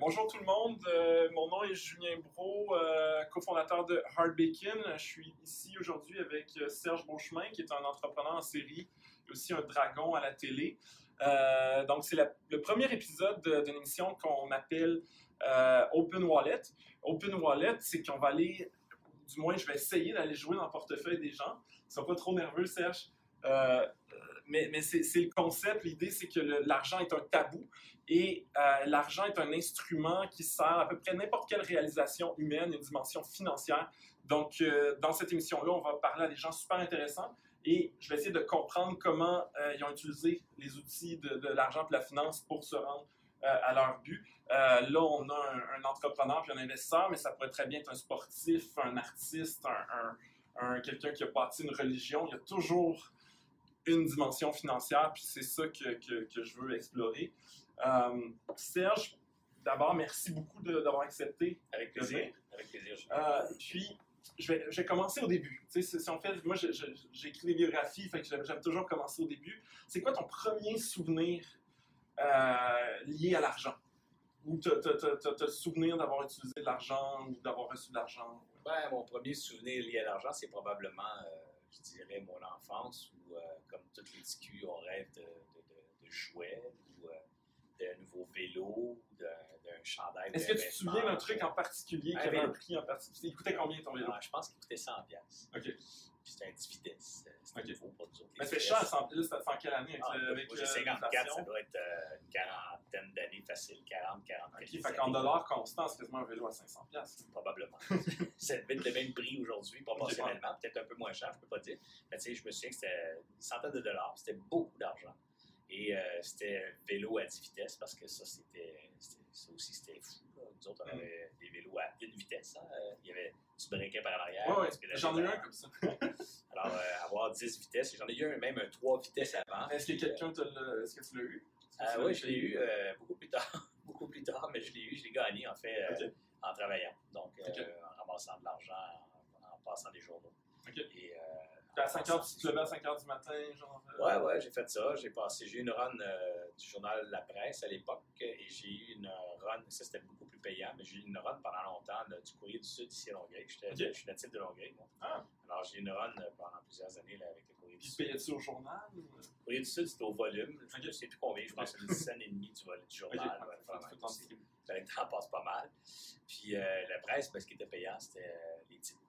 Bonjour tout le monde, euh, mon nom est Julien Bro, euh, cofondateur de Hard Bacon. Je suis ici aujourd'hui avec euh, Serge Beauchemin, qui est un entrepreneur en série et aussi un dragon à la télé. donc, c'est le premier épisode d'une émission qu'on appelle Open Wallet. Open Wallet, c'est qu'on va aller, du moins, je vais essayer d'aller jouer dans le portefeuille des gens. Ils sont pas trop nerveux, Serge mais c'est le concept. L'idée, c'est que l'argent est un tabou et euh, l'argent est un instrument qui sert à peu près n'importe quelle réalisation humaine, une dimension financière. Donc, euh, dans cette émission-là, on va parler à des gens super intéressants et je vais essayer de comprendre comment euh, ils ont utilisé les outils de, l'argent et de la finance pour se rendre à leur but. là, on a un, entrepreneur puis un investisseur, mais ça pourrait très bien être un sportif, un artiste, un, un quelqu'un qui a bâti une religion. Il y a toujours une dimension financière, puis c'est ça que, que, je veux explorer. Euh, Serge, d'abord, merci beaucoup d'avoir accepté. Avec plaisir. Avec plaisir. Euh, puis, je vais, je vais, commencer au début. Tu sais, si on fait, moi, j'ai écrit des biographies, fait que j'aime toujours commencer au début. C'est quoi ton premier souvenir euh, lié à l'argent? Ou le souvenir d'avoir utilisé de l'argent ou d'avoir reçu de l'argent? Ben, mon premier souvenir lié à l'argent, c'est probablement je dirais, mon enfance où, euh, comme toutes les petits on rêve de, de, de, jouets ou d'un nouveau vélo, d'un chandail. Est-ce que tu te souviens d'un truc en particulier qui avait un prix en particulier? Il coûtait combien ton vélo? Ah, je pense qu'il coûtait 100$. OK c'était un 10 vitesses. C'était okay. nouveau pour nous autres. Mais c'est cher, ça, c'était en quelle année? Ah, avec, moi, j'ai 54, ça doit être euh, une quarantaine d'années facile, 40, 40. OK, fait qu'en dollars constants, c'est quasiment un vélo à 500 Probablement. c'est le même prix aujourd'hui, proportionnellement, peut-être un peu moins cher, je ne peux pas dire. Mais tu sais, je me souviens que c'était une centaine de dollars, c'était beaucoup d'argent. Et euh, c'était un vélo à 10 vitesses parce que ça, c'était, ça aussi, c'était fou. Nous autres, on mm. avait des vélos à une vitesse. Hein. Il y avait du breaket par l'arrière. Ouais, ouais. J'en ai eu un comme ça. Alors, euh, avoir 10 vitesses, j'en ai eu un, même un 3 vitesses avant. Est-ce que quelqu'un. Est-ce que tu l'as eu? Euh, oui, je l'ai eu euh, beaucoup plus tard. beaucoup plus tard, mais je l'ai eu, je l'ai gagné en fait euh, en travaillant. Donc, en ramassant de l'argent, en, passant des journaux. Et à 5 heures, tu te levais à 5 heures du matin, genre? Euh? Ouais, ouais, j'ai fait ça. J'ai passé, j'ai eu une run euh, du journal La Presse à l'époque et j'ai eu une run, ça c'était beaucoup plus payant, mais j'ai eu une run pendant longtemps du Courrier du Sud ici à Longueuil. Je suis natif de Longueuil, moi. Ah. Alors j'ai eu une run euh, pendant plusieurs années là, avec le Courrier du Sud. Puis payais-tu au journal? Le Courrier du Sud, c'était au volume. Je ne sais plus combien, je pense que c'était une et demie du, du journal. Okay. Ouais, le temps passe pas mal. Puis la presse, ben, ce qui était payant, c'était les titres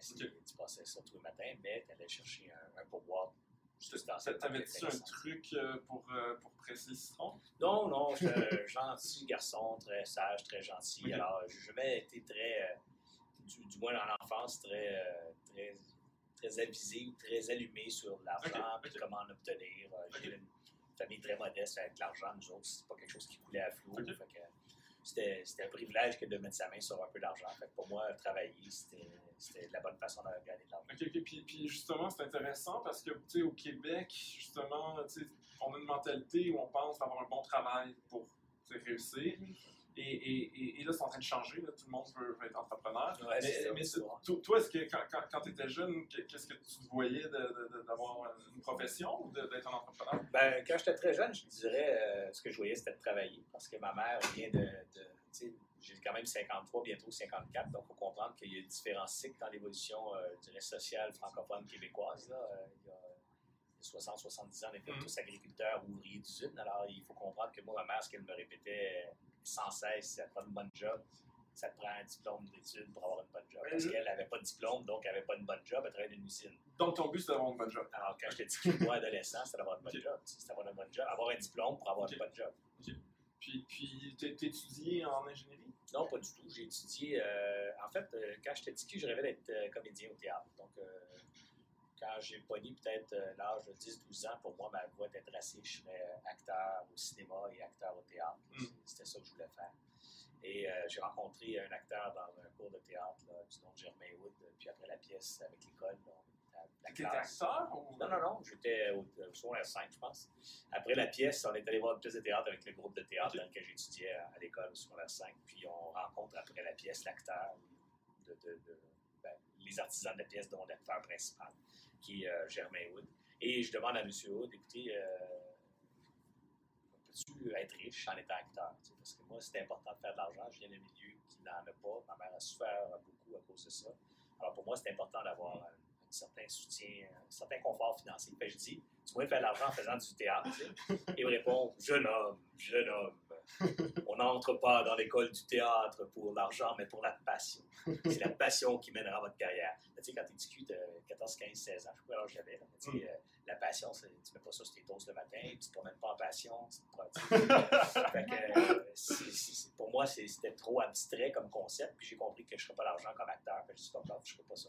tu passais ça tous les matins, mais tu allais chercher un, un pourboire. T'avais-tu un truc euh, pour, euh, pour presser le citron? Non, non, j'étais un gentil garçon, très sage, très gentil. Alors, j'ai jamais été très, euh, du, moins dans l'enfance, très, très, très avisé ou très allumé sur l'argent et comment en obtenir. J'ai une famille très modeste avec l'argent, nous autres, c'est pas quelque chose qui coulait à flot c'était un privilège que de mettre sa main sur un peu d'argent. Pour moi, travailler, c'était la bonne façon de gagner de l'argent. OK, OK. Puis, puis justement, c'est intéressant parce que, au Québec, justement, on a une mentalité où on pense avoir un bon travail pour réussir. Et, et, et, là, c'est en train de changer. Là. Tout le monde veut, être entrepreneur. mais, toi, est-ce que quand, quand, tu étais jeune, qu'est-ce que tu voyais d'avoir une profession ou d'être un entrepreneur? Ben, quand j'étais très jeune, je dirais euh, ce que je voyais, c'était de travailler. Parce que ma mère vient de. j'ai quand même 53, bientôt 54, donc il faut comprendre qu'il y a différents cycles dans l'évolution euh, sociale francophone québécoise. Là. Euh, il y a, 60-70 ans, on était mm-hmm. tous agriculteurs, ouvriers d'usine. Alors, il faut comprendre que moi, ma mère, ce qu'elle me répétait sans cesse, ça prend une bonne job. Ça te prend un diplôme d'études pour avoir une bonne job. Parce qu'elle n'avait pas de diplôme, donc elle n'avait pas une bonne job, elle travaillait dans une usine. Donc ton but, c'est d'avoir une bonne job. Alors, quand je t'ai dit que moi, adolescent, c'était d'avoir une bonne job. C'était d'avoir une bonne job. Avoir un diplôme pour avoir une bonne job. Puis, puis tu étudié en ingénierie? Non, pas du tout. J'ai étudié. Euh, en fait, euh, quand j'étais petit, je rêvais d'être euh, comédien au théâtre. Donc, quand j'ai pogné peut-être euh, l'âge de 10-12 ans, pour moi, ma voix était tracée. Je serais acteur au cinéma et acteur au théâtre. Mm. C'était ça que je voulais faire. Et euh, j'ai rencontré un acteur dans un cours de théâtre du nom de Germain Wood, puis après la pièce avec l'école. La classe. acteur? Non, non, non. J'étais au, au 5, je pense. Après la pièce, on est allé voir une pièce de théâtre avec le groupe de théâtre dans lequel j'étudiais à, l'école au secondaire 5. Puis on rencontre après la pièce l'acteur, de, ben, les artisans de la pièce, dont l'acteur principal qui est euh, Germain Wood. Et je demande à M. Wood, écoutez, euh, peux-tu être riche en étant acteur? Parce que moi, c'est important de faire de l'argent. Je viens d'un milieu qui n'en a pas. Ma mère a souffert beaucoup à cause de ça. Alors pour moi, c'est important d'avoir un, certain soutien, un certain confort financier. Que je dis, tu pourrais faire de l'argent en faisant du théâtre. sais? Il me répond, jeune homme, jeune homme. On n'entre pas dans l'école du théâtre pour l'argent, mais pour la passion. C'est la passion qui mènera votre carrière. Tu sais, quand tu discutes de 14, 15, 16 ans, je sais pas quel âge j'avais, tu sais, euh, la passion, tu mets pas ça sur tes toasts le matin, tu te promènes pas en passion. tu te prends-. Fait que, euh, pour moi, c'était trop abstrait comme concept, puis j'ai compris que je ne ferais pas l'argent comme acteur. Que je dis pas grave, je ne ferais pas ça.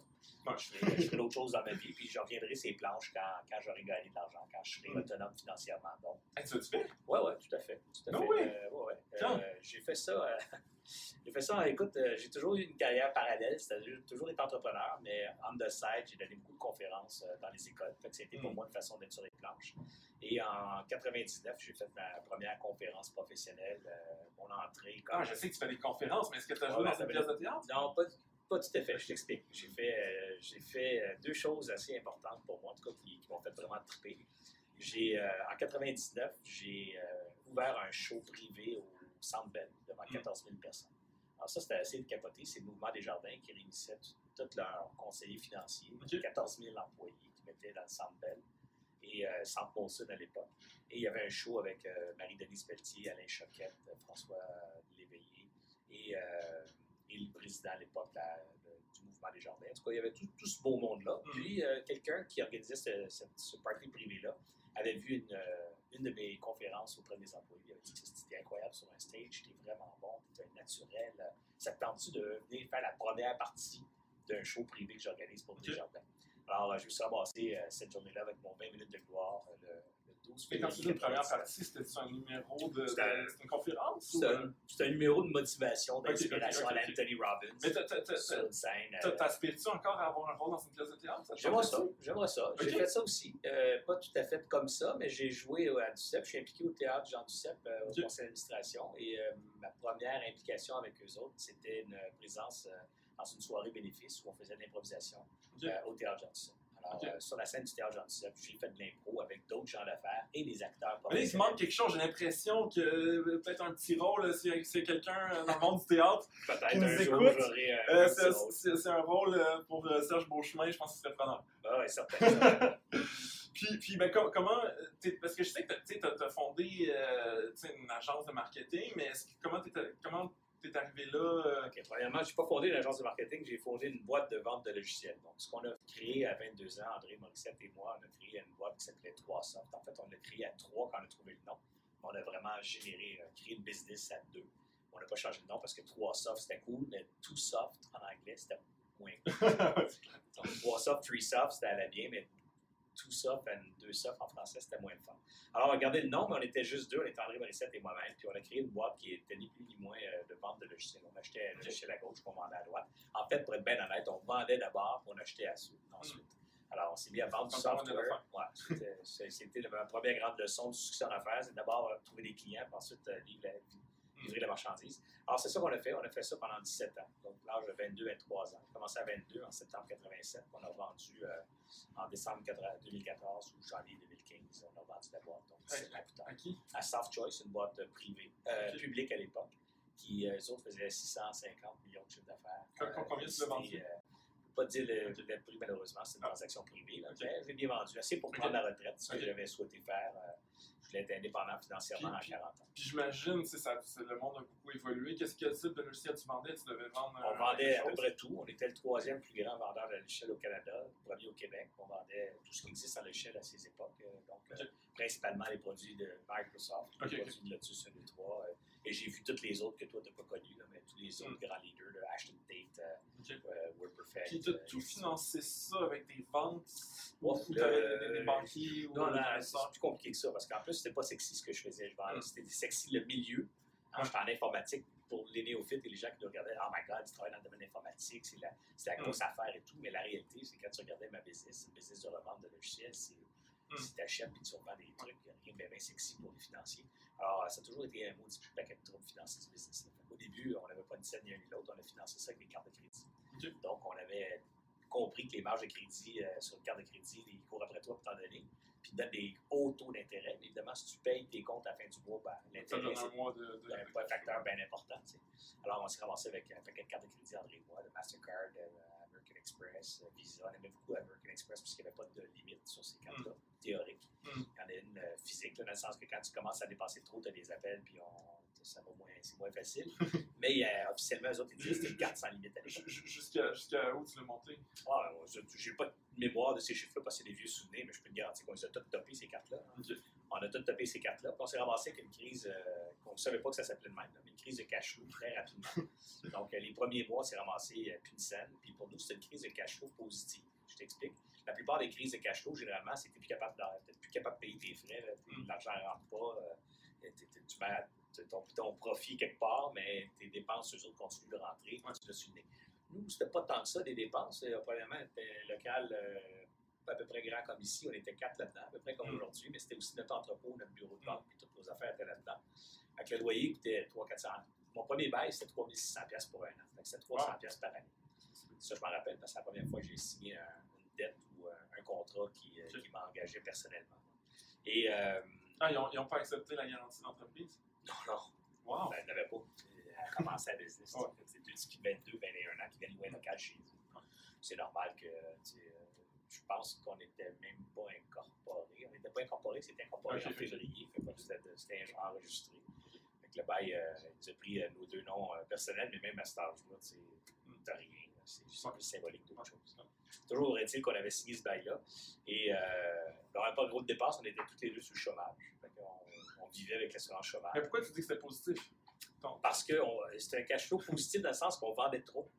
Je ferais, je ferais d'autres choses dans ma vie, puis je reviendrai ces planches quand, quand j'aurai gagné de l'argent, quand je serai Mm. autonome financièrement. Donc, Hey, tu l'as-tu fait? Ouais, ouais, tout à fait. Tout à fait. Euh, ouais, ouais. Euh, j'ai fait ça. j'ai fait ça. Écoute, euh, j'ai toujours eu une carrière parallèle, c'est-à-dire toujours été entrepreneur, mais on the side, j'ai donné beaucoup de conférences euh, dans les écoles. Fait que c'était pour Mm. moi une façon d'être sur les planches. Et en 99, j'ai fait ma première conférence professionnelle, euh, mon entrée. Comme... Ah, je sais que tu fais des conférences, mais est-ce que tu as Ouais, joué dans une pièce de théâtre? Non, pas, pas tout à fait, je t'explique. J'ai fait, euh, j'ai fait deux choses assez importantes pour moi, en tout cas, qui, qui m'ont fait vraiment triper. J'ai, euh, en 99, j'ai ouvert un show privé au Centre Bell devant Mm. 14 000 personnes. Alors ça, c'était assez capoté. C'est le Mouvement des Jardins qui réunissait tous leurs conseillers financiers, Ok. 14 000 employés qui mettaient dans le Centre Bell et euh, Centre à l'époque. Et il y avait un show avec euh, Marie-Denise Pelletier, Alain Choquette, François Léveillé et, euh, et le président à l'époque du Mouvement des Jardins. En tout cas, il y avait tout, tout ce beau monde-là. Mm. Puis, euh, quelqu'un qui organisait ce, ce, ce party privé-là avait vu une, une de mes conférences auprès des employés. Il avait dit c'était incroyable sur un stage, c'était vraiment bon, c'était naturel. Ça te tente-tu de venir faire la première partie d'un show privé que j'organise pour des jardins? Alors, euh, je me suis ramassé euh, cette journée-là avec mon 20 minutes de gloire euh, le, le 12 Et quand tu dis une première 99. partie, c'était un numéro de. C'était un- de- C'était une conférence? euh? un, numéro de motivation, d'inspiration à ok. l'Anthony Robbins. Mais euh, t'as- t'aspires-tu encore à avoir un rôle dans une pièce de théâtre? J'aimerais ça, j'aimerais ça. J'ai fait ça aussi. Euh, pas tout à fait comme ça, mais j'ai joué à Duceppe. Je suis impliqué au théâtre Jean Duceppe, euh, au conseil d'administration. Et ma première implication avec eux autres, c'était une présence dans une soirée bénéfice où on faisait de l'improvisation au théâtre Jean Duceppe. Alors, euh, sur la scène du théâtre Jean Duceppe, j'ai fait de l'impro avec d'autres gens d'affaires et des acteurs il se manque quelque chose. J'ai l'impression que euh, peut-être un petit rôle, si c'est quelqu'un euh, dans le monde du théâtre. Peut-être qui un nous écoute. un Euh, petit c'est- rôle. c'est c'est un rôle pour Serge Beauchemin, je pense que ce serait prenant. Ah ouais, certainement. Puis, puis ben, com- comment. Parce que je sais que tu as, fondé euh, une agence de marketing, mais est-ce que- comment tu comment t'es arrivé là? euh, OK. Premièrement, je n'ai pas fondé une agence de marketing, j'ai fondé une boîte de vente de logiciels. Donc, ce qu'on a créé à 22 ans, André Morissette et moi, on a créé une boîte qui s'appelait 3Soft. En fait, on l'a créé à trois quand on a trouvé le nom. On a vraiment généré, créé une business à deux. On n'a pas changé de nom parce que 3Soft, c'était cool, mais Two Soft en anglais, c'était moins cool. Donc, 3Soft, 3Soft, c'était allait bien, mais Two Soft et Deux Soft en français, c'était moins le fun. Alors, gardé le nom, mais on était juste deux. On était André Morissette et moi-même. Puis, on a créé une boîte qui était ni plus ni moins euh, de vente de logiciels. On achetait un logiciel à gauche, puis on vendait à droite. En fait, pour être bien honnête, on vendait d'abord, puis on achetait à suite, ensuite. Alors, on s'est mis à vendre du software. Ouais, c'était- la première grande leçon du succès en affaires. C'est d'abord euh, trouver des clients, puis ensuite euh, livrer la, livrer la marchandise. Alors, c'est ça qu'on a fait. On a fait ça pendant 17 ans. Donc, l'âge de 22-23 ans. On a commencé à 22 en septembre 87. On a vendu euh, en décembre 80 2014 ou janvier 2015. On a vendu la boîte. Donc, 17 ans plus tard. À qui? À Soft Choice, une boîte privée, euh, publique à l'époque, qui, euh, eux autres, faisaient 650 millions de chiffre d'affaires. Com- com- combien tu l'as vendu? euh, pas dire le, le prix, malheureusement, c'est une Ah. transaction privée. là, j'ai bien vendu. Assez pour prendre la retraite, ce que j'avais souhaité faire. euh, voulais être indépendant financièrement Puis- à 40 ans. Puis j'imagine, ça- le monde a beaucoup évolué. Qu'est-ce quel type de logiciel tu vendais? Tu devais vendre. On euh, vendait quelque à peu près tout. On était le troisième plus grand vendeur de logiciels au Canada, le premier au Québec. On vendait tout ce qui existe en logiciel à ces époques. euh, Donc, euh, Ok. principalement les produits de Microsoft, les Ok, ok. produits de Lotus 1, 2, 3. Et j'ai vu tous les autres que toi, tu n'as pas connus, là, mais tous les autres Mm. grands leaders, de Ashton Tate, euh, Ok. euh. Puis tu as euh, tout financé ça avec des ventes? Ou euh, des, des banquiers? ou Non, non, c'est plus compliqué que ça, parce qu'en plus, c'était pas sexy ce que je faisais. Mm. C'était sexy le milieu. Ouais. J'étais en informatique pour les néophytes et les gens qui nous regardaient. Oh my god, tu travailles dans le domaine informatique, c'est la, Mm. grosse affaire et tout. Mais la réalité, c'est quand tu regardais ma business, le business de revente de logiciels, c'est Mm. Si tu achètes et tu revends des trucs, il n'y a rien de bien, bien sexy pour les financiers. Alors, ça a toujours été un maudit paquet de troubles financiers, ce business-là. Au début, on n'avait pas une scène ni un ni l'autre, on a financé ça avec des cartes de crédit. Donc, on avait compris que les marges de crédit euh, sur une carte de crédit, ils courent après toi pour t'en donner. puis donne des hauts taux d'intérêt. Mais évidemment, si tu payes tes comptes à la fin du mois, ben, l'intérêt, c'est mois de. de- ben, pas un facteur bien important. tu sais. Alors, on s'est ramassé avec un paquet de cartes de crédit André et moi, de Mastercard, de euh, American Express, euh, Visa. On aimait beaucoup American Express puisqu'il n'y avait pas de limite sur ces cartes-là, théoriques. Mm. Il y en a une euh, physique, là, dans le sens que quand tu commences à dépasser trop, tu as des appels, puis on, ça va moins, c'est moins facile. Mais euh, officiellement, eux autres, ils disent que c'est une carte sans limite à l'époque. Jusqu'à où tu l'as monté? Ah, je n'ai pas de mémoire de ces chiffres-là parce que c'est des vieux souvenirs, mais je peux te garantir qu'on les a tous topés, ces cartes-là. hein. On a tous topé ces cartes-là. Puis on s'est ramassé avec une crise euh, qu'on ne savait pas que ça s'appelait de même, mais une crise de cash flow très rapidement. Donc, euh, les premiers mois, on s'est ramassé euh, scène. Puis pour nous, c'était une crise de cash flow positive. Je t'explique. La plupart des crises de cash flow, généralement, c'est que tu n'es plus capable de, t'es plus capable de payer tes frais. Mm. L'argent ne rentre pas. euh, tu mets ton, ton profit quelque part, mais tes dépenses, eux autres, continuent de rentrer. Ouais. Tu le. Nous, c'était pas tant que ça, des dépenses. Euh, c'était local euh, à peu près grand comme ici. On était quatre là-dedans, à peu près comme Mm. aujourd'hui, mais c'était aussi notre entrepôt, notre bureau de banque, puis toutes nos affaires étaient là-dedans. Avec le loyer coûtait 300-400. Mon premier bail, c'était 3600 pièces pour un an. Que C'était 300 pièces par année. Ça, je m'en rappelle, parce que c'est la première fois que j'ai signé un- une dette ou un, un contrat qui, euh, qui m'engageait personnellement. Et euh, Ah, ils n'ont pas accepté la garantie d'entreprise? non, non, Wow! ben, elle n'avait pas. Elle commençait à business. C'est deux qui 22, 21 ans qui viennent louer un local chez vous. C'est normal que, tu euh, je pense qu'on n'était même pas incorporé. On n'était pas incorporé, c'était incorporé Ok, en février. C'était enregistré. Fait que le bail, euh, il nous a pris euh, nos deux noms euh, personnels, mais même à cet âge-là, t'as rien. C'est juste peu symbolique d'autre chose. Toujours est-il qu'on avait signé ce bail-là. Et euh, on n'avait pas de gros de dépenses, on était tous les deux sur le chômage. Fait on, vivait avec l'assurance chômage. Mais pourquoi tu dis que c'était positif? Donc, Parce que c'était un cash flow positif dans le sens qu'on vendait trop.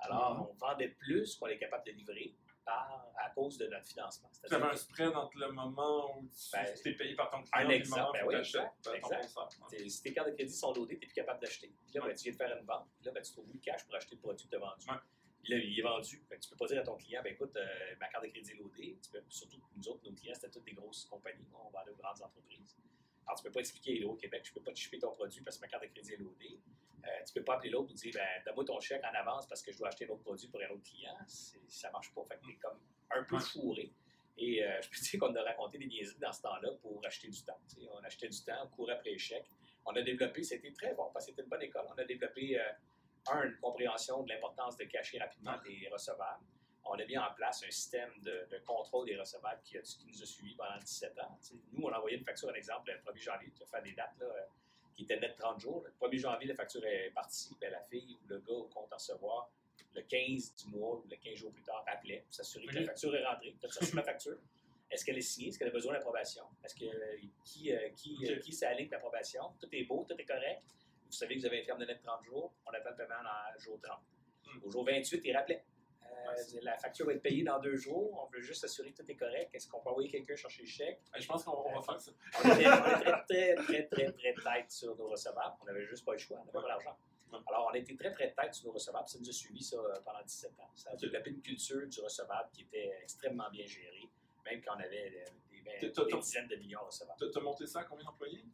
Alors, Mhm. on vendait plus qu'on est capable de livrer par, à cause de notre financement. tu avais un spread entre le moment où tu Ben, t'es payé par ton client un et le moment ben où oui, tu achètes exact, ton exact. si tes cartes de crédit sont loadées, tu n'es plus capable d'acheter. Puis là, ben, tu viens de faire une vente. Puis là, ben, tu trouves de cash pour acheter le produit que tu as vendu. Ouais. Puis là, il est vendu. Fait que tu peux pas dire à ton client, ben écoute, euh, ma carte de crédit est loadée. Tu peux, surtout nous autres, nos clients, c'était toutes des grosses compagnies. On vendait aux grandes entreprises. Alors, tu peux pas expliquer au Québec, je peux pas te shipper ton produit parce que ma carte de crédit est loadée. Euh, tu peux pas appeler l'autre et dire, ben, donne-moi ton chèque en avance parce que je dois acheter un autre produit pour un autre client. Ça marche pas. Fait que t'es comme un peu fourré. Et euh, je peux dire qu'on a raconté des niaiseries dans ce temps-là pour acheter du temps. Tu sais, on achetait du temps, on courait après les chèques. On a développé, c'était très bon parce que c'était une bonne école. On a développé, euh, un, une compréhension de l'importance de cacher rapidement des recevables. On a mis en place un système de, de contrôle des recevables qui, a- qui nous a suivis pendant 17 ans. Nous, on a envoyé une facture, un exemple, le 1er janvier, tu as fait des dates, là, qui était net 30 jours. Le 1er janvier, la facture est partie, ben, la fille ou le gars au compte en recevoir, le 15 du mois ou le 15 jours plus tard, appelait pour s'assurer que la facture est rentrée. Tu as reçu ma facture? Est-ce qu'elle est signée? Est-ce qu'elle a besoin d'approbation? Est-ce que qui, euh, qui, euh, Ok. qui s'aligne l'approbation? Tout est beau, tout est correct. Vous savez que vous avez un terme de net 30 jours, on appelle le paiement dans jour 30. Hmm. Au jour 28, il rappelait. Euh, la facture va être payée dans deux jours. On veut juste s'assurer que tout est correct. Est-ce qu'on peut envoyer quelqu'un chercher le chèque? Hey, Je pense qu'on on va faire ça. On était, très, très, très, très, très tête sur nos recevables. On n'avait juste pas le choix. On n'avait pas l'argent. Alors, on était très, très tête sur nos recevables. Ça nous a suivi ça euh, pendant 17 ans. Ça a développé une culture du recevable qui était extrêmement bien gérée, même quand on avait euh, des, dizaines de millions de recevables. Tu as monté ça à combien d'employés?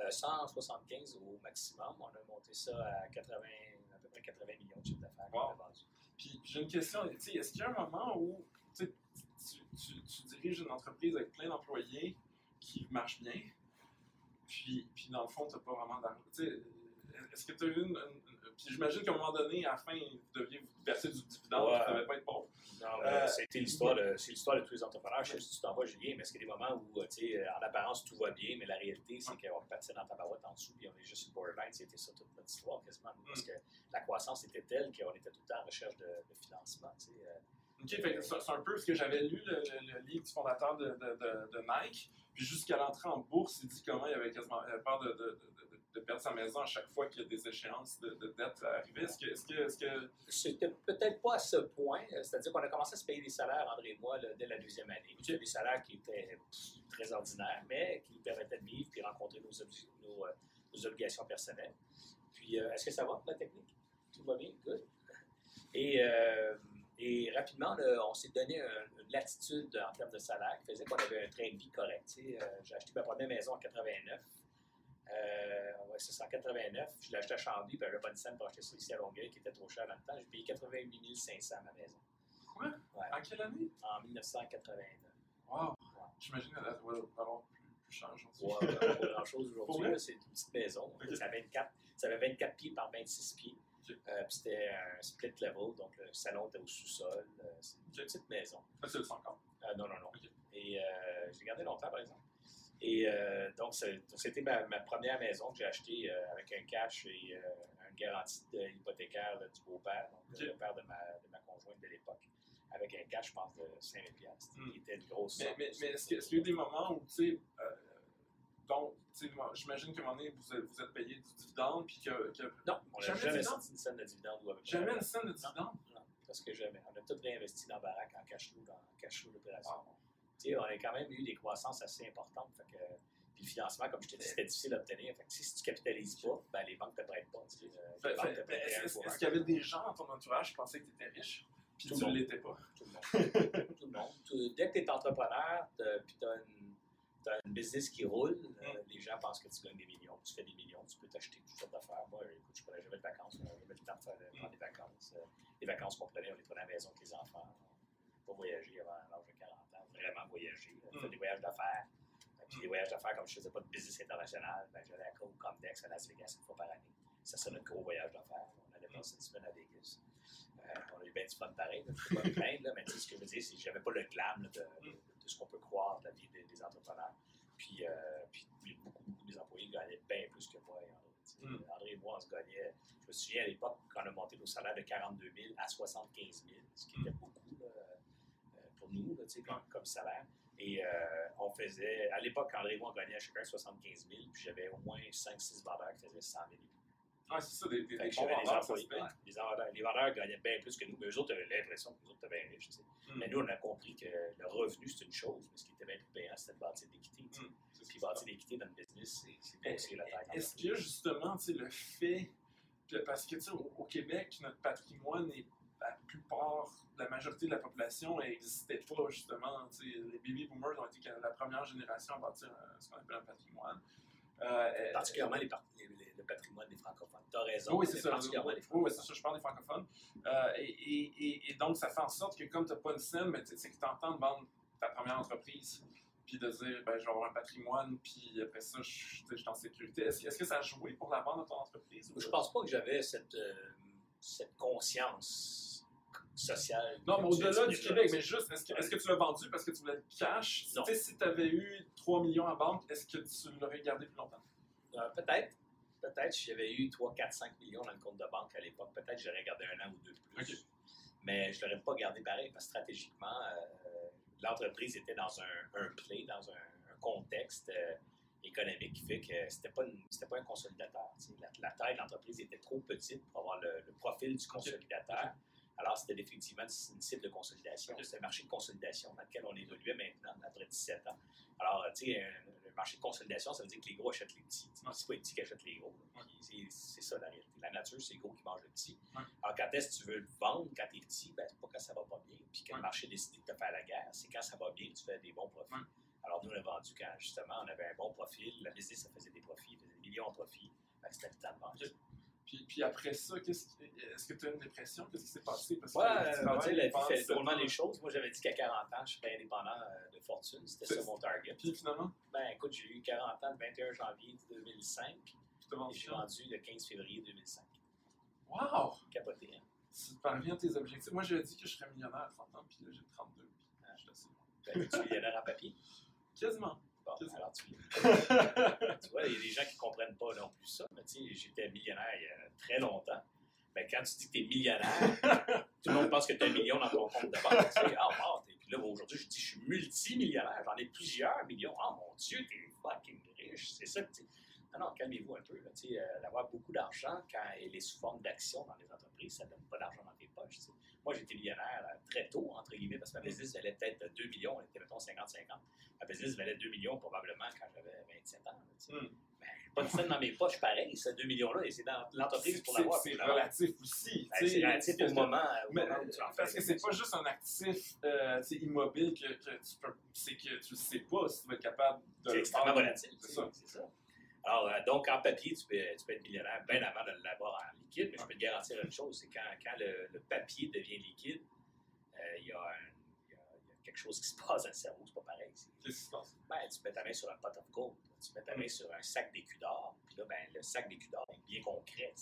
Euh, 175 au maximum. On a monté ça à 80, à peu près 80 millions de chiffre d'affaires qu'on Wow. a vendu. Puis, j'ai une question, est-ce qu'il y a un moment où tu, tu, tu- diriges une entreprise avec plein d'employés qui marche bien, puis, puis dans le fond, tu n'as pas vraiment d'argent. Est-ce que tu as eu une- Puis j'imagine qu'à un moment donné, à la fin, vous deviez vous verser du dividende, Ouais. ça devait pas être pauvre. Non, Euh, c'était l'histoire de, c'est l'histoire de tous les entrepreneurs. Je sais si tu t'en vas, Julien, mais est-ce qu'il y a des moments où, euh, tu sais, euh, en apparence, tout va bien, mais la réalité, c'est qu'on pâtit dans ta barouette en dessous, puis on est juste sur borderline. C'était ça toute notre histoire, quasiment. Parce que la croissance était telle qu'on était tout le temps en recherche de, de financement, tu sais. Ok, fait que c'est c'est un peu ce que j'avais lu, le, le- le livre du fondateur de, de, de, de Nike. Puis jusqu'à l'entrée en bourse, il dit comment il avait quasiment il avait peur de, de, perdre sa maison à chaque fois qu'il y a des échéances de, de dette arrivées. Est-ce que, est-ce que, est-ce que C'était peut-être pas à ce point. euh, C'est-à-dire qu'on a commencé à se payer des salaires, André et moi, là, dès la deuxième année. C'était des salaires qui étaient très ordinaires, mais qui nous permettaient de vivre et rencontrer nos, euh, nos obligations personnelles. Puis, euh, est-ce que ça va, la technique? Tout va bien? Good. Et, euh, et rapidement, là, on s'est donné un- une latitude en termes de salaire qui faisait qu'on avait un train de vie correct. tu sais. Euh, J'ai acheté ma première maison en 89. Euh, c'est ça, en 89. Je l'ai acheté à Chambly, puis à bonne scène pour acheter ça ici à Longueuil, qui était trop cher dans le temps. J'ai payé 88 500 à ma maison. Quoi? Ouais, En quelle année? en 1989. Wow! J'imagine qu'elle doit avoir plus, plus cher aujourd'hui. Ouais, pas grand-chose aujourd'hui. C'est une petite maison. Ça, avait 24, ça avait 24 pieds par 26 pieds. Euh, puis c'était un split level, donc le salon était au sous-sol. Euh, c'est une petite maison. Ah, c'est le 50. Euh, non, non, non. Et euh, j'ai gardé longtemps, par exemple. Et euh, donc, c'était ma, ma première maison que j'ai achetée euh, avec un cash et euh, une garantie de hypothécaire là, du beau-père, donc Ok. le père de ma, de ma conjointe de l'époque, avec un cash, je pense, de 5 000 piastres, Hmm. qui était une grosse Mais, somme. mais, mais est-ce qu'il y a eu des moments où, tu sais, euh, donc, tu sais, moi, j'imagine qu'à un moment donné, vous êtes, vous êtes payé du dividende, puis que, que Non, on n'a Jamais sorti une scène de dividende. ou près. jamais une scène de dividende? Non, parce que jamais. On a tout réinvesti dans Barack en cash flow, dans cash flow d'opération. Ah, on a quand même eu des croissances assez importantes. Fait que, puis le financement, comme je te dis, c'était difficile à obtenir. Fait que, si tu capitalises pas, ben, les banques ne te prêtent pas. Euh, Est-ce pour un- qu'il y avait des gens dans ton entourage qui pensaient que tu étais riche, puis Tout tu ne l'étais pas? Tout le monde. Tout le monde. Tout- dès que tu es entrepreneur, puis tu as une, une business qui roule, euh, Mm. les gens pensent que tu gagnes des millions, tu fais des millions, tu peux t'acheter toutes sortes d'affaires. Moi, écoute, je prenais jamais de vacances, n'avait jamais le temps de faire de- prendre des vacances. Euh, les vacances qu'on prenait, on les prenait à la maison avec les enfants. Pas voyager avant l'âge de 40 ans, vraiment voyager. On fait Mm. des voyages d'affaires. Euh, Puis des voyages d'affaires, comme je faisais pas de business international, ben, j'allais à Coke, Comdex, à Las Vegas une fois par année. Ça, c'est notre gros voyage d'affaires. On allait passer une semaine à Vegas. Euh, on a eu bien du fun pareil, là, je pas me plaindre, là, mais tu sais, ce que je veux dire, c'est que j'avais pas le glam là, de, de- de ce qu'on peut croire de la vie des, des entrepreneurs. Puis, euh, puis, puis beaucoup, beaucoup des employés gagnaient bien plus que moi. et André. Mm. Et moi, on se gagnait, je me souviens à l'époque, quand on a monté nos salaires de 42 000 à 75 000, ce qui était beaucoup là, pour nous, là, comme, comme salaire. Et euh, on faisait, à l'époque, André et moi, on gagnait chacun 75 000, puis j'avais au moins 5-6 vendeurs qui faisaient 100 000 Ouais, c'est ça, des, des, des bons vendeurs, ça se employés. paye. ouais, les, vendeurs, les vendeurs gagnaient bien plus que nous, mais eux autres avaient l'impression que nous autres étaient bien riches. tu sais. Mm. Mais nous, on a compris que le revenu, c'est une chose, mais ce qui était bien plus payant, c'était de bâtir l'équité. Mm. Puis bâtir l'équité dans le business, c'est- grossir la taille. Est-ce que justement, le fait, que- parce que au, au Québec, notre patrimoine est majorité de la population n'existait pas justement. Les baby boomers ont été la première génération à bâtir euh, ce qu'on appelle un patrimoine. Euh, euh, Particulièrement les par- les- les- le patrimoine des francophones. Tu as raison, oui, c'est ça. particulièrement Oui, les oui, francophones. c'est ça, je parle des francophones. Et, et, et, et donc, ça fait en sorte que comme tu n'as pas une scène, mais tu- c'est que tu entends de vendre ta première entreprise, puis de dire, ben, je vais avoir un patrimoine, puis après ça, je, suis en sécurité. Est-ce, que ça a joué pour la vente de ton entreprise? ou- Je pense pas que j'avais cette, euh, cette conscience Non, mais au-delà du Québec, mais juste, est-ce que, tu l'as vendu parce que tu voulais le cash? Non. Tu sais, si tu avais eu 3 millions à banque, est-ce que tu l'aurais gardé plus longtemps? Euh, peut-être. Peut-être si j'avais eu 3, 4, 5 millions dans le compte de banque à l'époque, peut-être j'aurais gardé un an ou deux de plus. Mais je ne l'aurais pas gardé pareil parce que stratégiquement, euh, l'entreprise était dans un, un play, dans un, un contexte euh, économique qui fait que c'était pas c'était pas un consolidateur. La, la taille de l'entreprise était trop petite pour avoir le, le profil du consolidateur. Alors, c'était effectivement une cible de consolidation. C'est un marché de consolidation dans lequel on évoluait maintenant, après 17 ans. Alors, tu sais, le marché de consolidation, ça veut dire que les gros achètent les petits. C'est pas les petits qui achètent les gros. C'est ça la réalité. La nature, c'est les gros qui mangent le petit. Ouais. Alors, quand est-ce que tu veux le vendre quand tu es petit, ben, c'est pas quand ça va pas bien. Puis que Ouais. le marché décide de te faire la guerre, c'est quand ça va bien, tu fais des bons profits. Alors, nous, on a vendu quand justement on avait un bon profil, la business, ça faisait des profits, faisait des millions de profits. Ben, c'était le temps de vendre. Puis, puis après ça, qui- est-ce que tu as une dépression? Qu'est-ce qui s'est passé? Parce que Ouais, tu la vie fait 17 drôlement les choses. Moi, j'avais dit qu'à 40 ans, je serais indépendant euh, de fortune. C'était ça mon target. Puis finalement, Ben, écoute, j'ai eu 40 ans le 21 janvier 2005 tu t'as et j'ai vendu le 15 février 2005. Wow! Capoté, hein? Tu parviens à tes objectifs. Moi, j'avais dit que je serais millionnaire à 30 ans, puis là, j'ai 32. Puis Ah. je suis assez. Ben, tu es millionnaire en papier? Quasiment. Bon, alors tu, tu vois, il y a des gens qui ne comprennent pas non plus ça. Mais tu sais, j'étais millionnaire il y a très longtemps. Ben, quand tu dis que tu es millionnaire, tout le monde pense que tu as un million dans ton compte de banque. Tu sais, ah, wow, puis là, aujourd'hui, je dis, je suis multimillionnaire. J'en ai plusieurs millions. Oh mon Dieu, t'es fucking riche. C'est ça que tu non, non, calmez-vous un peu. là. Tu euh, D'avoir beaucoup d'argent quand elle est sous forme d'action dans les entreprises, ça ne donne pas d'argent dans tes poches. tu. Moi, j'étais millionnaire euh, très tôt, entre guillemets, parce que ma business valait peut-être 2 millions, elle était, mettons, 50-50. Ma business valait 2 millions probablement quand j'avais 27 ans. Hmm. Ben, pas de scène dans mes poches, pareil, ces 2 millions-là, et c'est dans l'entreprise pour l'avoir. C'est relatif aussi. Ben, C'est relatif au moment, euh, Mais, où tu en fais. parce que c'est pas juste un actif euh, immobile que, que tu peux. C'est que tu sais pas si tu vas être capable de. C'est le extrêmement volatile. C'est ça. Alors, euh, donc, en papier, tu peux, tu peux être millionnaire bien avant de l'avoir en liquide, mais je peux te garantir une chose, c'est quand, quand le, le papier devient liquide, euh, il y, a un- quelque chose qui se passe dans le cerveau, c'est pas pareil. Qu'est-ce qui se passe? Ben, tu mets ta main sur un pot of gold, tu mets ta main sur un sac d'écus d'or, puis là, ben, le sac d'écus d'or est bien concret.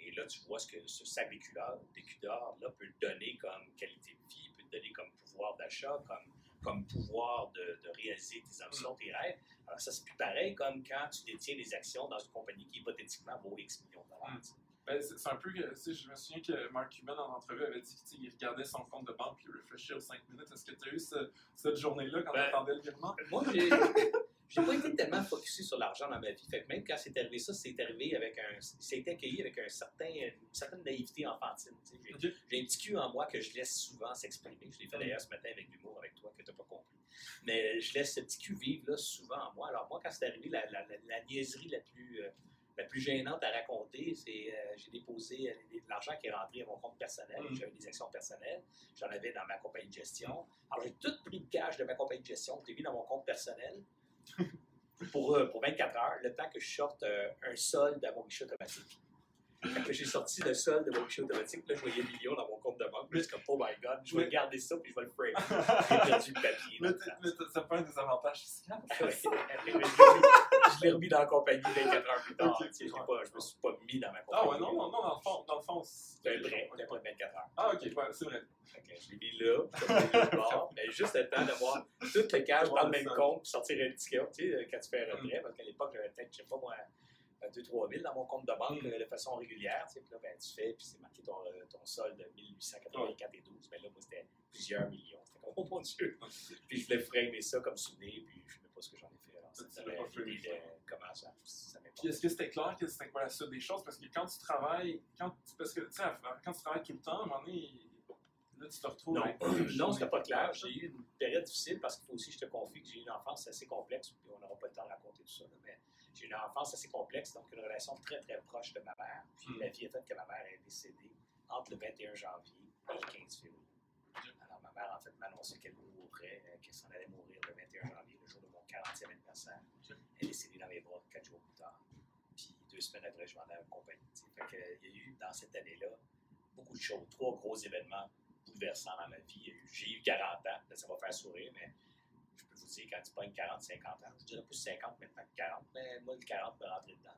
Et là, tu vois ce que ce sac d'écus d'or, d'écus d'or, là, peut te donner comme qualité de vie, peut te donner comme pouvoir d'achat, comme, comme pouvoir de, de réaliser tes ambitions, tes rêves. Alors, ça, c'est plus pareil comme quand tu détiens des actions dans une compagnie qui, hypothétiquement, vaut X millions de dollars. Mm. Ben, c'est un peu que, tu sais, je me souviens que Mark Cuban, en entrevue, avait dit qu'il regardait son compte de banque puis il réfléchissait aux 5 minutes. Est-ce que tu as eu ce- cette journée-là quand Ben, tu attendais le virement? Moi, j'ai. Pas été tellement focusé sur l'argent dans ma vie. Fait que même quand c'est arrivé ça, c'est arrivé avec un. C'est accueilli avec un certain, une certaine naïveté enfantine. J'ai Ok. j'ai un petit cul en moi que je laisse souvent s'exprimer. Je l'ai fait d'ailleurs ce matin avec l'humour avec toi que tu n'as pas compris. Mais je laisse ce petit cul vivre là, souvent en moi. Alors moi, quand c'est arrivé, la, la, la, la niaiserie la plus, euh, la plus gênante à raconter, c'est euh, j'ai déposé euh, de l'argent qui est rentré à mon compte personnel. Mm. J'avais des actions personnelles. J'en avais dans ma compagnie de gestion. Alors j'ai tout pris le cash de ma compagnie de gestion. Je l'ai mis dans mon compte personnel. Pour, euh, pour 24 heures, le temps que je sorte euh, un solde à mon guichet automatique. Quand j'ai sorti le solde de mon guichet automatique, là, je voyais millions dans mon suis comme, oh my god, je vais Mais- garder ça puis je vais le framer. J'ai perdu le papier. mais mais ça peut être des avantages fiscaux. Ah je l'ai remis dans la compagnie 24 heures plus tard. Ok, Tu sais, je pas- me suis pas mis dans ma compagnie. Ah ouais, non, non, non, dans le fond, dans le fond c'est un prêt, on pas de 24 heures. Ah ok, ouais, c'est vrai. Fait que je l'ai mis là, puis je l'ai mis là bord, mais juste le temps d'avoir tout le cash dans le même compte, sortir un ticket, tu sais, quand tu fais un Mm. retrait, parce qu'à l'époque, j'avais peut-être, je sais pas moi, 2-3 000 dans mon compte de banque Mm. euh, de façon régulière, tu sais, puis là, ben, tu fais, puis c'est marqué ton, euh, ton solde de 1884 et 12, mais là, moi, c'était plusieurs millions. C'était comme, oh mon Dieu! Puis je voulais framer ça comme souvenir, puis je ne sais pas ce que j'en ai fait. Alors, ça, pas l'idée ça. de comment ça, ça m'importe. Puis est-ce que c'était clair que c'était quoi la suite des choses? Parce que quand tu travailles, quand, parce que tu sais, quand tu travailles tout le temps, à un moment donné, là tu te retrouves. Non, non c'était pas clair. J'ai eu une période difficile parce qu'il faut aussi que je te confie que j'ai eu une enfance assez complexe, puis on n'aura pas le temps de raconter tout ça, là, mais j'ai une enfance assez complexe, donc une relation très très proche de ma mère. Puis Mm. la vie a fait que ma mère est décédée entre le 21 janvier et le 15 février. Alors ma mère en fait m'annonçait qu'elle mourrait, euh, qu'elle s'en allait mourir le 21 janvier, le jour de mon 40e anniversaire. Elle est décédée dans mes bras quatre jours plus tard. Puis deux semaines après, je m'en ai accompagné. Fait que, euh, il y a eu dans cette année-là beaucoup de choses, trois gros événements bouleversants dans ma vie. J'ai eu 40 ans, là, ça va faire sourire, mais quand tu pognes 40, 50 ans, je dirais plus 50 maintenant que 40, mais moi, le 40 me rentrait dedans.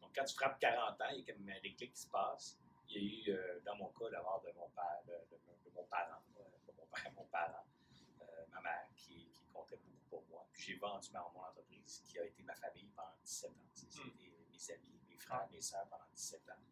Donc, quand tu frappes 40 ans, il y a comme un déclic qui se passe. Il y a eu, euh, dans mon cas, la mort de mon père, de, de- de mon parent, euh, mon père, mon parent, euh, ma mère, qui, qui comptait beaucoup pour moi. Puis j'ai vendu ma, mon entreprise, qui a été ma famille pendant 17 ans. Tu sais, Mm. C'était mes amis, mes frères, mes sœurs pendant 17 ans.